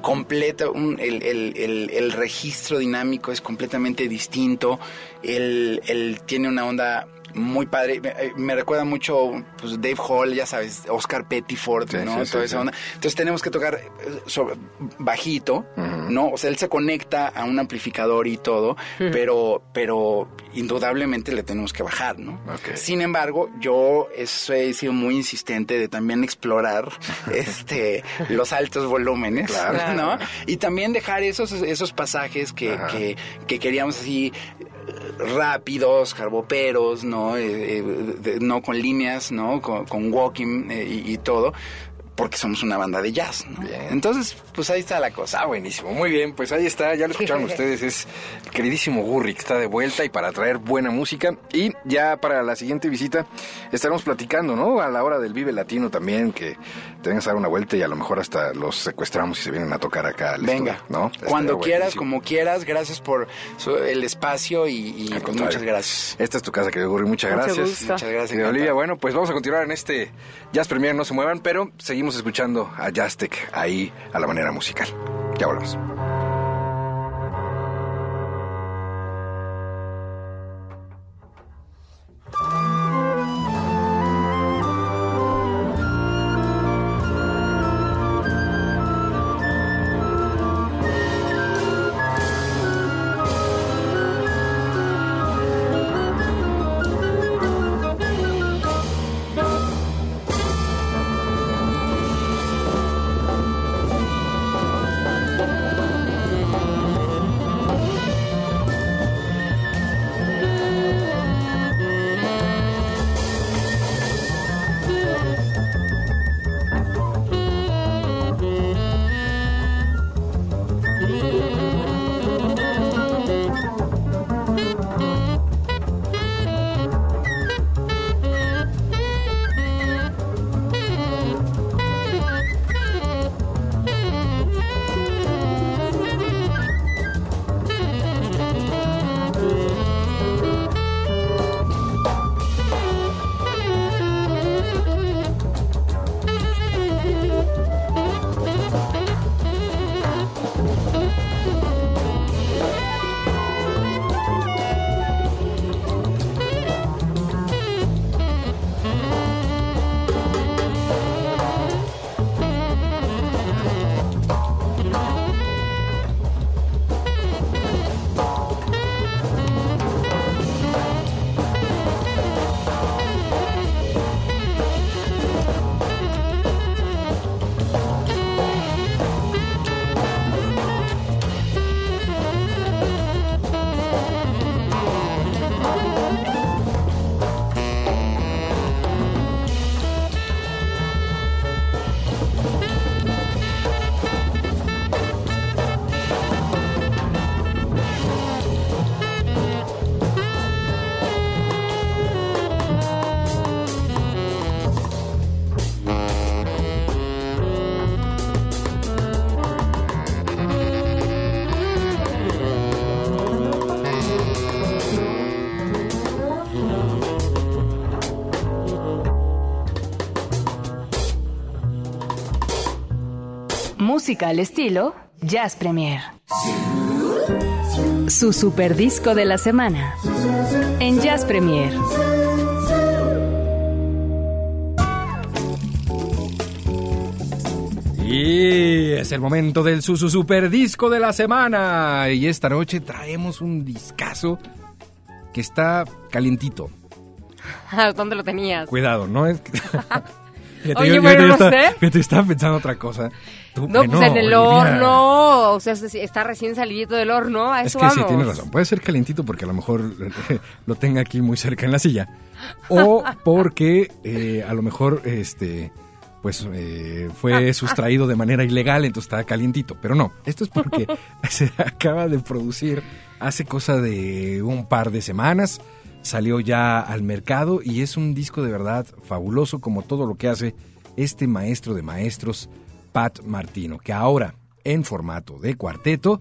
S7: completa, un- el, el- el- el registro dinámico es completamente distinto, él, él tiene una onda muy padre, me, eh, me recuerda mucho pues, Dave Hall, ya sabes, Oscar Pettiford,
S8: Sí,
S7: ¿no?
S8: sí,
S7: Toda
S8: sí,
S7: esa
S8: sí.
S7: onda. Entonces tenemos que tocar eh, sobre- bajito, ¿no? O sea, él se conecta a un amplificador y todo, pero, pero indudablemente le tenemos que bajar, ¿no? Sin embargo, yo eso he sido muy insistente de también explorar este los altos volúmenes,
S8: Claro.
S7: ¿no? Y también dejar esos, esos pasajes que, que, que queríamos así rápidos, carboperos, ¿no? Eh, eh, de- no con líneas, ¿no? Con, con walking eh, y, y todo porque somos una banda de jazz, ¿no? Entonces, pues ahí está la cosa.
S8: Ah, buenísimo, muy bien, pues ahí está, ya lo escucharon ustedes, es el queridísimo Gurri que está de vuelta y para traer buena música. Y ya para la siguiente visita estaremos platicando, ¿no? A la hora del Vive Latino también, que te vengas a dar una vuelta y a lo mejor hasta los secuestramos y se vienen a tocar acá al
S7: Venga,
S8: estudio, ¿no?
S7: cuando quieras,
S8: buenísimo.
S7: como quieras, gracias por el espacio y, y, pues, muchas gracias.
S8: Esta es tu casa, querido Gurri, muchas
S7: Mucho
S8: gracias.
S7: gusto. Muchas gracias,
S8: Querida Olivia, bueno, pues vamos a continuar en este Jazz Premier, no se muevan, pero seguimos escuchando a Jazztec ahí a la manera musical. Ya volvemos.
S2: Música al estilo Jazz Premier. Su super disco de la semana. En Jazz Premier.
S3: Y es el momento del su, su super disco de la semana. Y esta noche traemos un discazo que está calientito.
S4: ¿Dónde lo tenías?
S3: Cuidado, ¿no? Es Fíjate,
S4: Oye,
S3: yo- yo-
S4: no
S3: estaba-
S4: sé.
S3: fíjate, estaba pensando otra cosa. Tú,
S4: No, pues en el
S3: Olivia.
S4: horno. O sea, es- está recién salidito del horno. A
S3: Es que
S4: vamos.
S3: sí, tienes razón. Puede ser calentito porque a lo mejor lo tenga aquí muy cerca en la silla. O porque eh, a lo mejor este pues eh, fue sustraído de manera ilegal, entonces está calientito. Pero no, esto es porque se acaba de producir hace cosa de un par de semanas. Salió ya al mercado y es un disco de verdad fabuloso como todo lo que hace este maestro de maestros, Pat Martino, que ahora en formato de cuarteto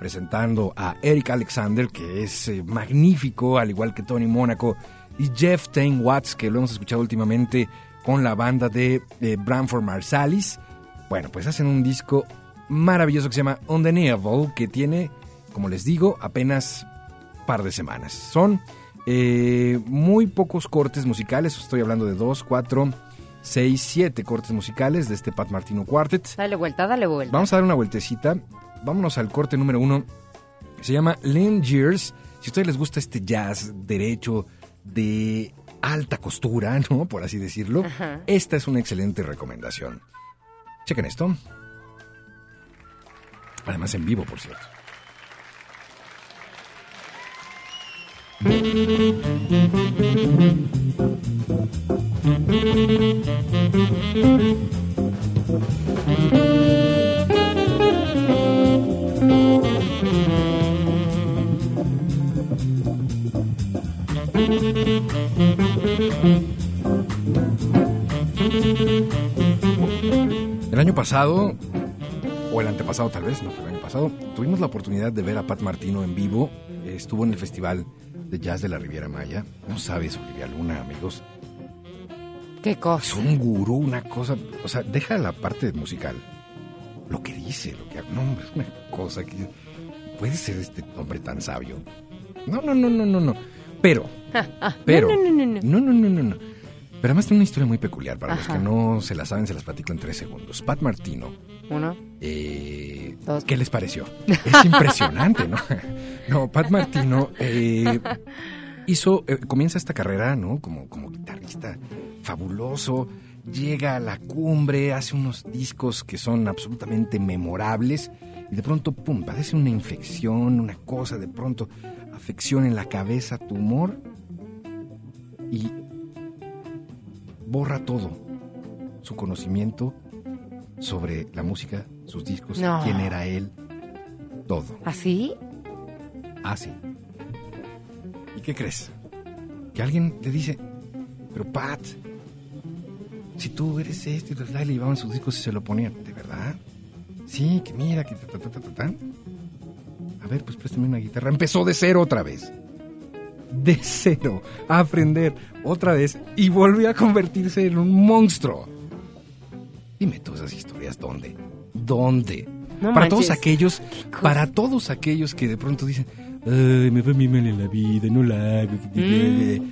S3: presentando a Eric Alexander, que es eh, magnífico, al igual que Tony Mónaco, y Jeff Tain Watts, que lo hemos escuchado últimamente con la banda de eh, Branford Marsalis. Bueno, pues hacen un disco maravilloso que se llama Undeniable, que tiene, como les digo, apenas par de semanas. Son eh, muy pocos cortes musicales, estoy hablando de dos, cuatro, seis, siete cortes musicales de este Pat Martino Quartet.
S4: Dale vuelta, dale vuelta.
S3: Vamos a dar una vueltecita. Vámonos al corte número uno. Se llama Lynn Years. Si a ustedes les gusta este jazz derecho de alta costura, ¿no? Por así decirlo.
S4: Ajá.
S3: Esta es una excelente recomendación. Chequen esto. Además en vivo, por cierto. El año pasado, o el antepasado tal vez, no fue el año pasado, tuvimos la oportunidad de ver a Pat Martino en vivo, estuvo en el festival de Jazz de la Riviera Maya. No sabes, Olivia Luna, amigos.
S4: ¿Qué
S3: Es
S4: cosa?
S3: un gurú, una cosa. O sea, deja la parte musical. Lo que dice, lo que. No, hombre, es una cosa que. Puede ser este hombre tan sabio. No, no, no, no, no, no. Pero. Pero.
S4: No, no, no, no, no.
S3: No, no, no, no, no. Pero además tiene una historia muy peculiar. Para
S4: Ajá.
S3: los que no se la saben, se las platico en tres segundos. Pat Martino.
S4: Uno.
S3: eh,
S4: Dos.
S3: ¿Qué les pareció? Es impresionante, ¿no? No, Pat Martino eh, hizo, eh, comienza esta carrera, ¿no? Como, como guitarrista fabuloso, llega a la cumbre, hace unos discos que son absolutamente memorables y de pronto, pum, padece una infección, una cosa, de pronto, afección en la cabeza, tumor y borra todo, su conocimiento sobre la música, sus discos,
S4: No.
S3: quién era él, todo.
S4: ¿Así?
S3: Así. ¿Y qué crees? Que alguien le dice, pero Pat, si tú eres este, y le llevaban sus discos y se lo ponían, ¿de verdad? Sí, que mira, que ta, ta, ta, ta, ta. A ver, pues préstame una guitarra. Empezó de cero otra vez. De cero. A aprender otra vez y volvió a convertirse en un monstruo. Dime tú esas historias, ¿dónde? ¿Dónde?
S4: No
S3: para
S4: manches.
S3: todos aquellos, para todos aquellos que de pronto dicen, ay, me fue muy mal en la vida, no la hago.
S4: Mm.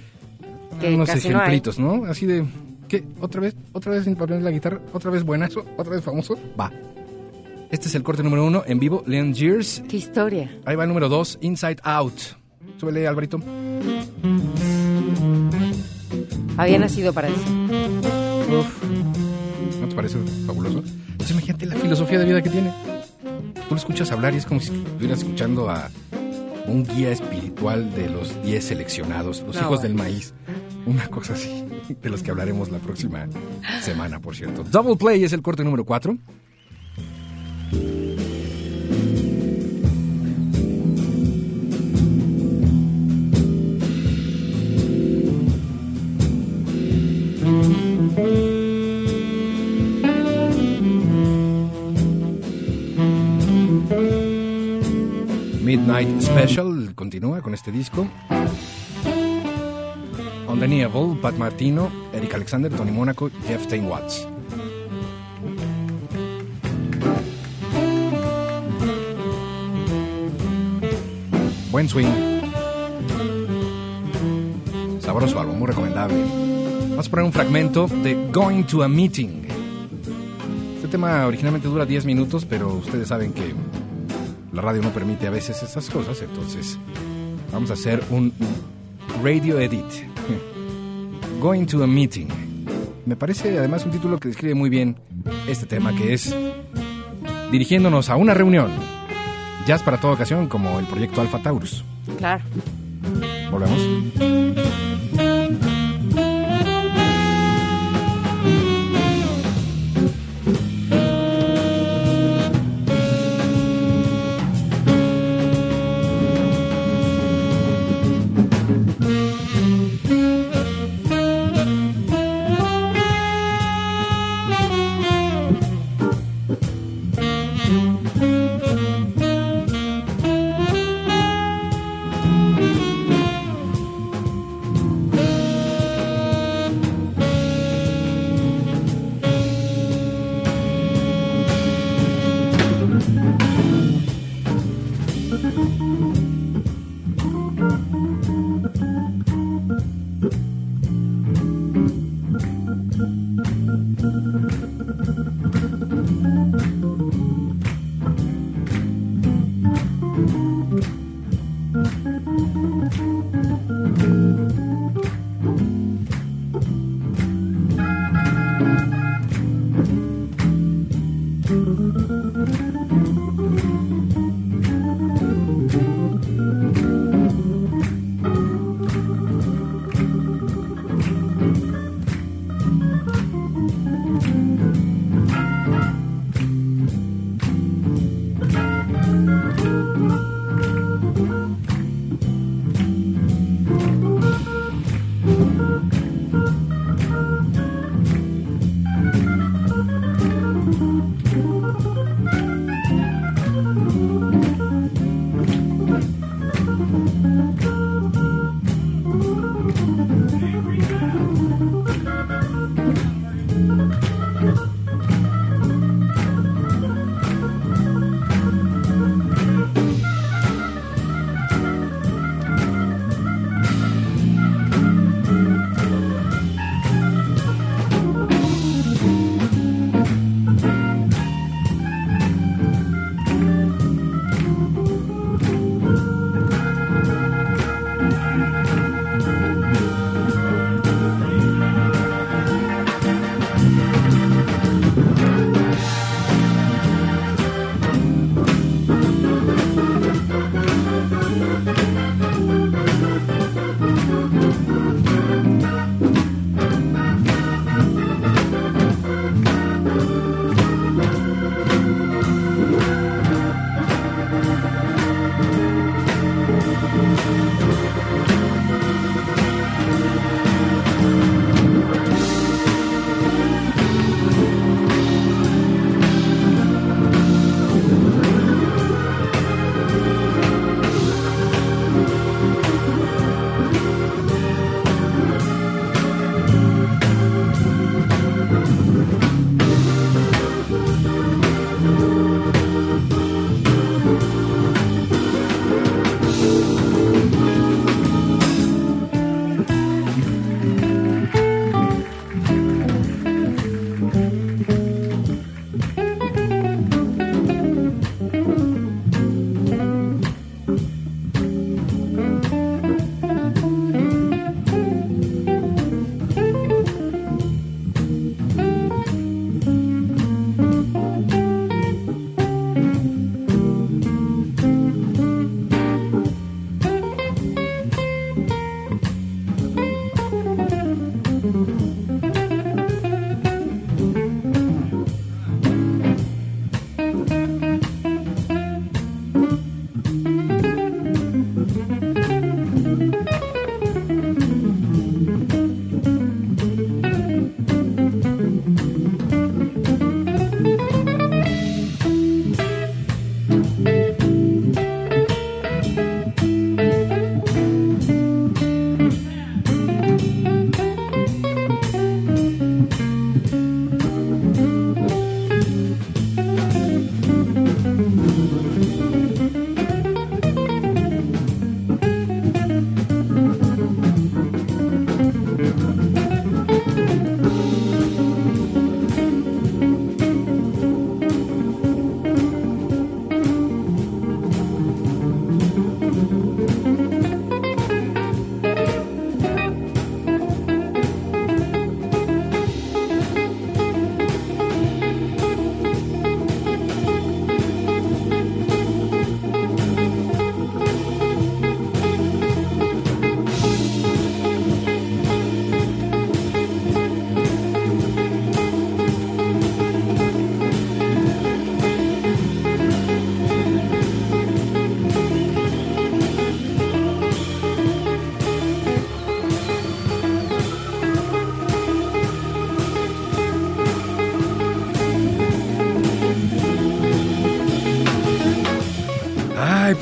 S4: Que
S3: Unos
S4: no
S3: ejemplitos, ¿no? Así de, ¿qué? ¿Otra vez? ¿Otra vez sin aprender la guitarra? ¿Otra vez buenazo? ¿Otra vez famoso? Va. Este es el corte número uno, en vivo, Leon Gears.
S4: ¿Qué historia?
S3: Ahí va el número dos, Inside Out. Súbele, Alvarito.
S4: Había nacido para eso.
S3: Uf. ¿No te parece fabuloso? Pues imagínate la filosofía de vida que tiene. Tú lo escuchas hablar y es como si estuvieras escuchando a un guía espiritual de los 10 seleccionados, los
S4: No,
S3: hijos
S4: bueno.
S3: del maíz. Una cosa así, de los que hablaremos la próxima semana, por cierto. Double Play es el corte número 4. Midnight Special continúa con este disco. On the Pat Martino, Eric Alexander, Tony Monaco, Jeff Tain Watts. Buen swing. Sabroso álbum, muy recomendable. Vamos a poner un fragmento de Going to a Meeting. Este tema originalmente dura 10 minutos, pero ustedes saben que la radio no permite a veces esas cosas, entonces vamos a hacer un radio edit. Going to a meeting. Me parece además un título que describe muy bien este tema que es dirigiéndonos a una reunión. Jazz para toda ocasión como el proyecto Alpha Taurus.
S4: Claro.
S3: Volvemos.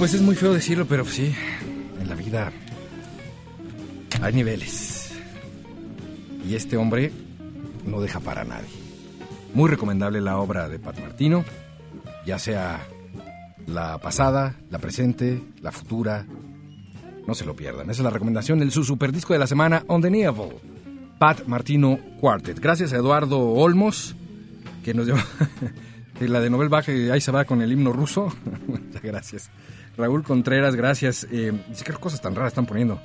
S3: Pues es muy feo decirlo, pero sí, en la vida hay niveles. Y este hombre no deja para nadie. Muy recomendable la obra de Pat Martino, ya sea la pasada, la presente, la futura. No se lo pierdan. Esa es la recomendación del su super disco de la semana, On the Neville. Pat Martino Quartet. Gracias a Eduardo Olmos, que nos dio la de Nobel Bach, ahí se va con el himno ruso. Muchas gracias. Raúl Contreras, gracias. Eh, dice, ¿qué cosas tan raras están poniendo?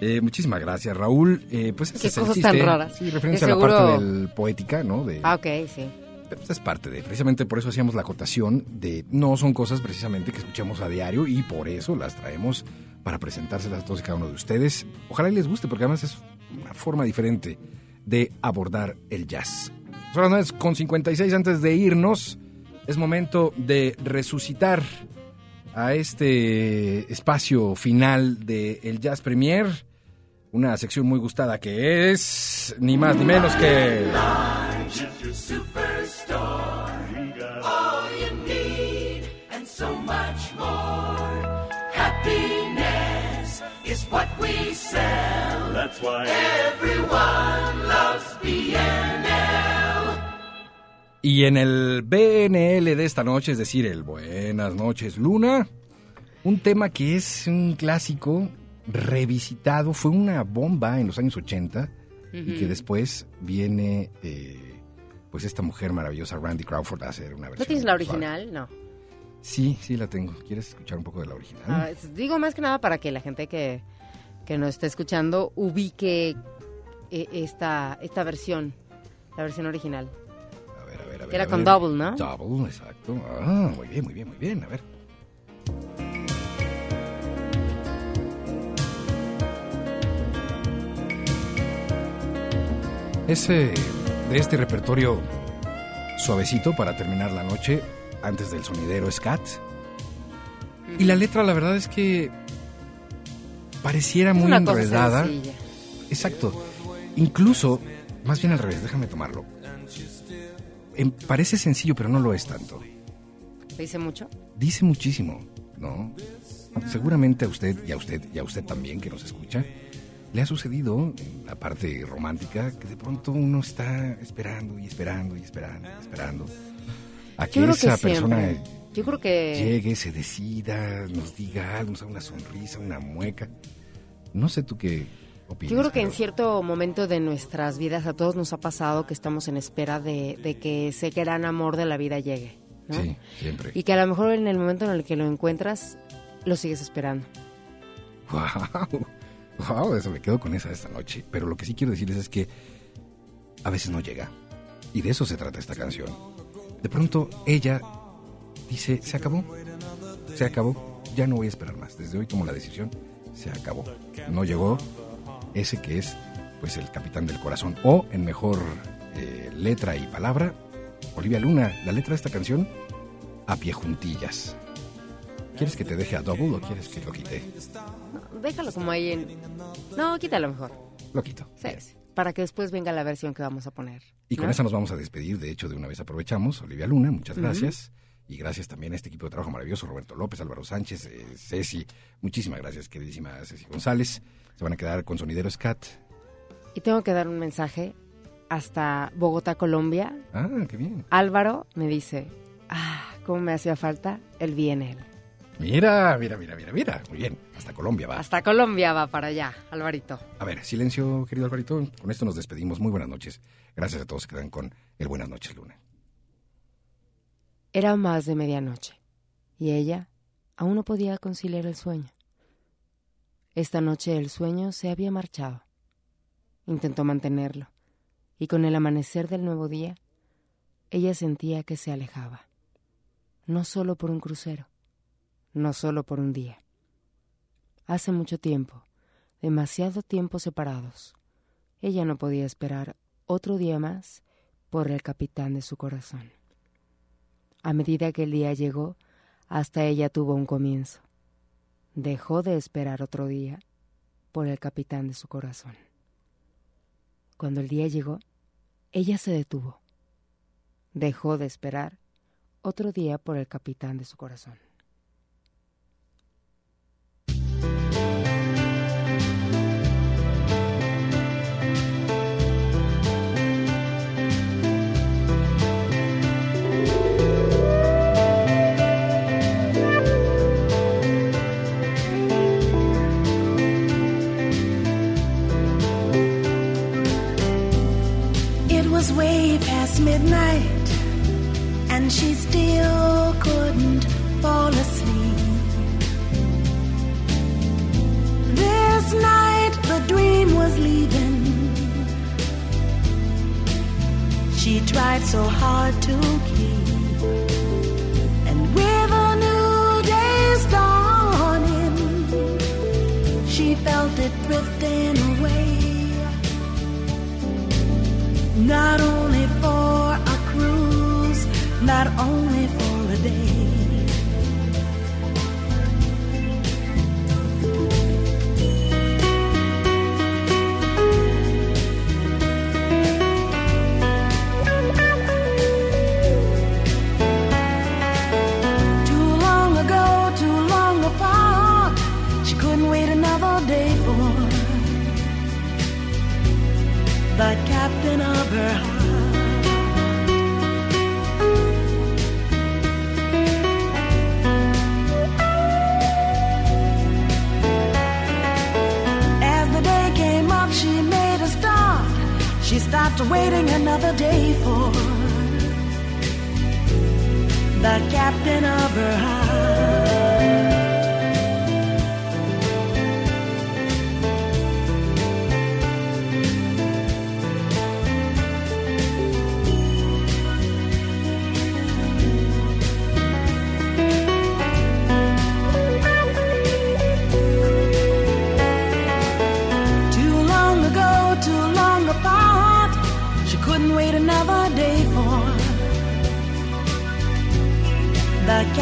S3: Eh, muchísimas gracias, Raúl. Eh, pues
S4: ¿Qué
S3: es el
S4: cosas tan raras?
S3: Sí, referencia a la parte del poética, ¿no? De,
S4: Ah, ok, sí.
S3: pues es parte de, precisamente por eso hacíamos la acotación de, no son cosas precisamente que escuchamos a diario y por eso las traemos para presentárselas a todos y cada uno de ustedes. Ojalá y les guste porque además es una forma diferente de abordar el jazz. Son las 9 con 56 antes de irnos. Es momento de resucitar a este espacio final de el Jazz Premier. Una sección muy gustada que es ni más ni menos que...
S5: Superstore. All you need and so much more. Happiness is what we sell. That's why everyone
S3: Y en el BNL de esta noche, es decir, el Buenas noches Luna, un tema que es un clásico revisitado, fue una bomba en los años 80 y que después viene eh, pues esta mujer maravillosa, Randy Crawford, a hacer una versión.
S4: ¿No tienes la
S3: suave.
S4: original? No.
S3: Sí, sí la tengo. ¿Quieres escuchar un poco de la original?
S4: Ah, digo más que nada para que la gente que, que nos esté escuchando ubique eh, esta, esta versión, la versión original.
S3: A ver, a ver,
S4: que era
S3: a
S4: con
S3: ver.
S4: double, ¿no?
S3: Double, exacto. Ah, muy bien, muy bien, muy bien. A ver. Ese de este repertorio suavecito para terminar la noche antes del sonidero scat. Y la letra, la verdad es que pareciera
S4: Es
S3: muy enredada. Exacto. Incluso, más bien al revés, déjame tomarlo. Em, parece sencillo, pero no lo es tanto.
S4: ¿Te dice mucho?
S3: Dice muchísimo, ¿no? Seguramente a usted y a usted y a usted también que nos escucha, le ha sucedido en la parte romántica que de pronto uno está esperando y esperando y esperando y esperando a que esa persona
S4: Yo creo que...
S3: llegue, se decida, nos diga algo, nos haga una sonrisa, una mueca. No sé tú qué opinas.
S4: Yo creo que en cierto momento de nuestras vidas a todos nos ha pasado que estamos en espera de, de que ese gran amor de la vida llegue. ¿no?
S3: Sí, siempre.
S4: Y que a lo mejor en el momento en el que lo encuentras, lo sigues esperando.
S3: Wow, wow, eso me quedo con esa esta noche. Pero lo que sí quiero decirles es que a veces no llega. Y de eso se trata esta canción. De pronto ella dice, se acabó, se acabó, ya no voy a esperar más. Desde hoy tomo la decisión, se acabó. No llegó ese que es pues el capitán del corazón. O en mejor eh, letra y palabra, Olivia Luna, la letra de esta canción, a pie juntillas. ¿Quieres que te deje a double o quieres que lo quite?
S4: No, déjalo como ahí en... No, quítalo mejor.
S3: Lo quito.
S4: Sí, para que después venga la versión que vamos a poner.
S3: Y con
S4: ¿no?
S3: esa nos vamos a despedir. De hecho, de una vez aprovechamos. Olivia Luna, muchas gracias. Y gracias también a este equipo de trabajo maravilloso, Roberto López, Álvaro Sánchez, eh, Ceci. Muchísimas gracias, queridísima Ceci González. Se van a quedar con Sonidero Scat.
S4: Y tengo que dar un mensaje hasta Bogotá, Colombia.
S3: Ah, qué bien.
S4: Álvaro me dice, ah, cómo me hacía falta el BNL.
S3: Mira, mira, mira, mira, mira. Muy bien. Hasta Colombia va.
S4: Hasta Colombia va para allá, Alvarito.
S3: A ver, silencio, querido Alvarito. Con esto nos despedimos. Muy buenas noches. Gracias a todos que quedan con el Buenas noches, Luna.
S4: Era más de medianoche y ella aún no podía conciliar el sueño. Esta noche el sueño se había marchado. Intentó mantenerlo y con el amanecer del nuevo día, ella sentía que se alejaba. No solo por un crucero, no solo por un día. Hace mucho tiempo, demasiado tiempo separados, ella no podía esperar otro día más por el capitán de su corazón. A medida que el día llegó, hasta ella tuvo un comienzo. Dejó de esperar otro día por el capitán de su corazón. Cuando el día llegó, ella se detuvo. Dejó de esperar otro día por el capitán de su corazón.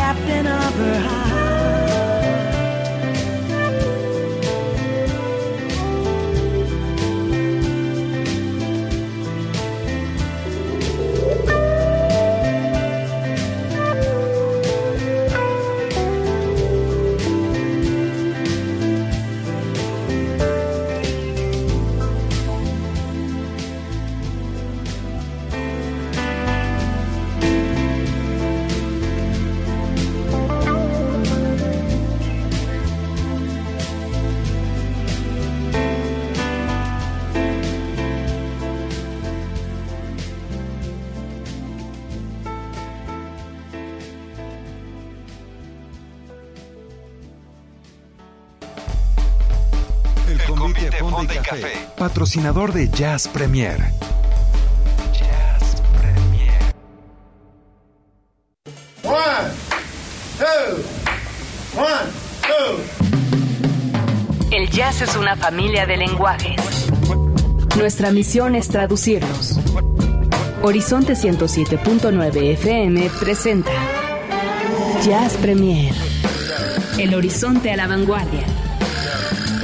S9: Captain of her heart.
S10: Patrocinador de Jazz Premier.
S5: One, two, one, two.
S2: El jazz es una familia de lenguajes. Nuestra misión es traducirlos. Horizonte 107.9 FM presenta Jazz Premier. El horizonte a la vanguardia.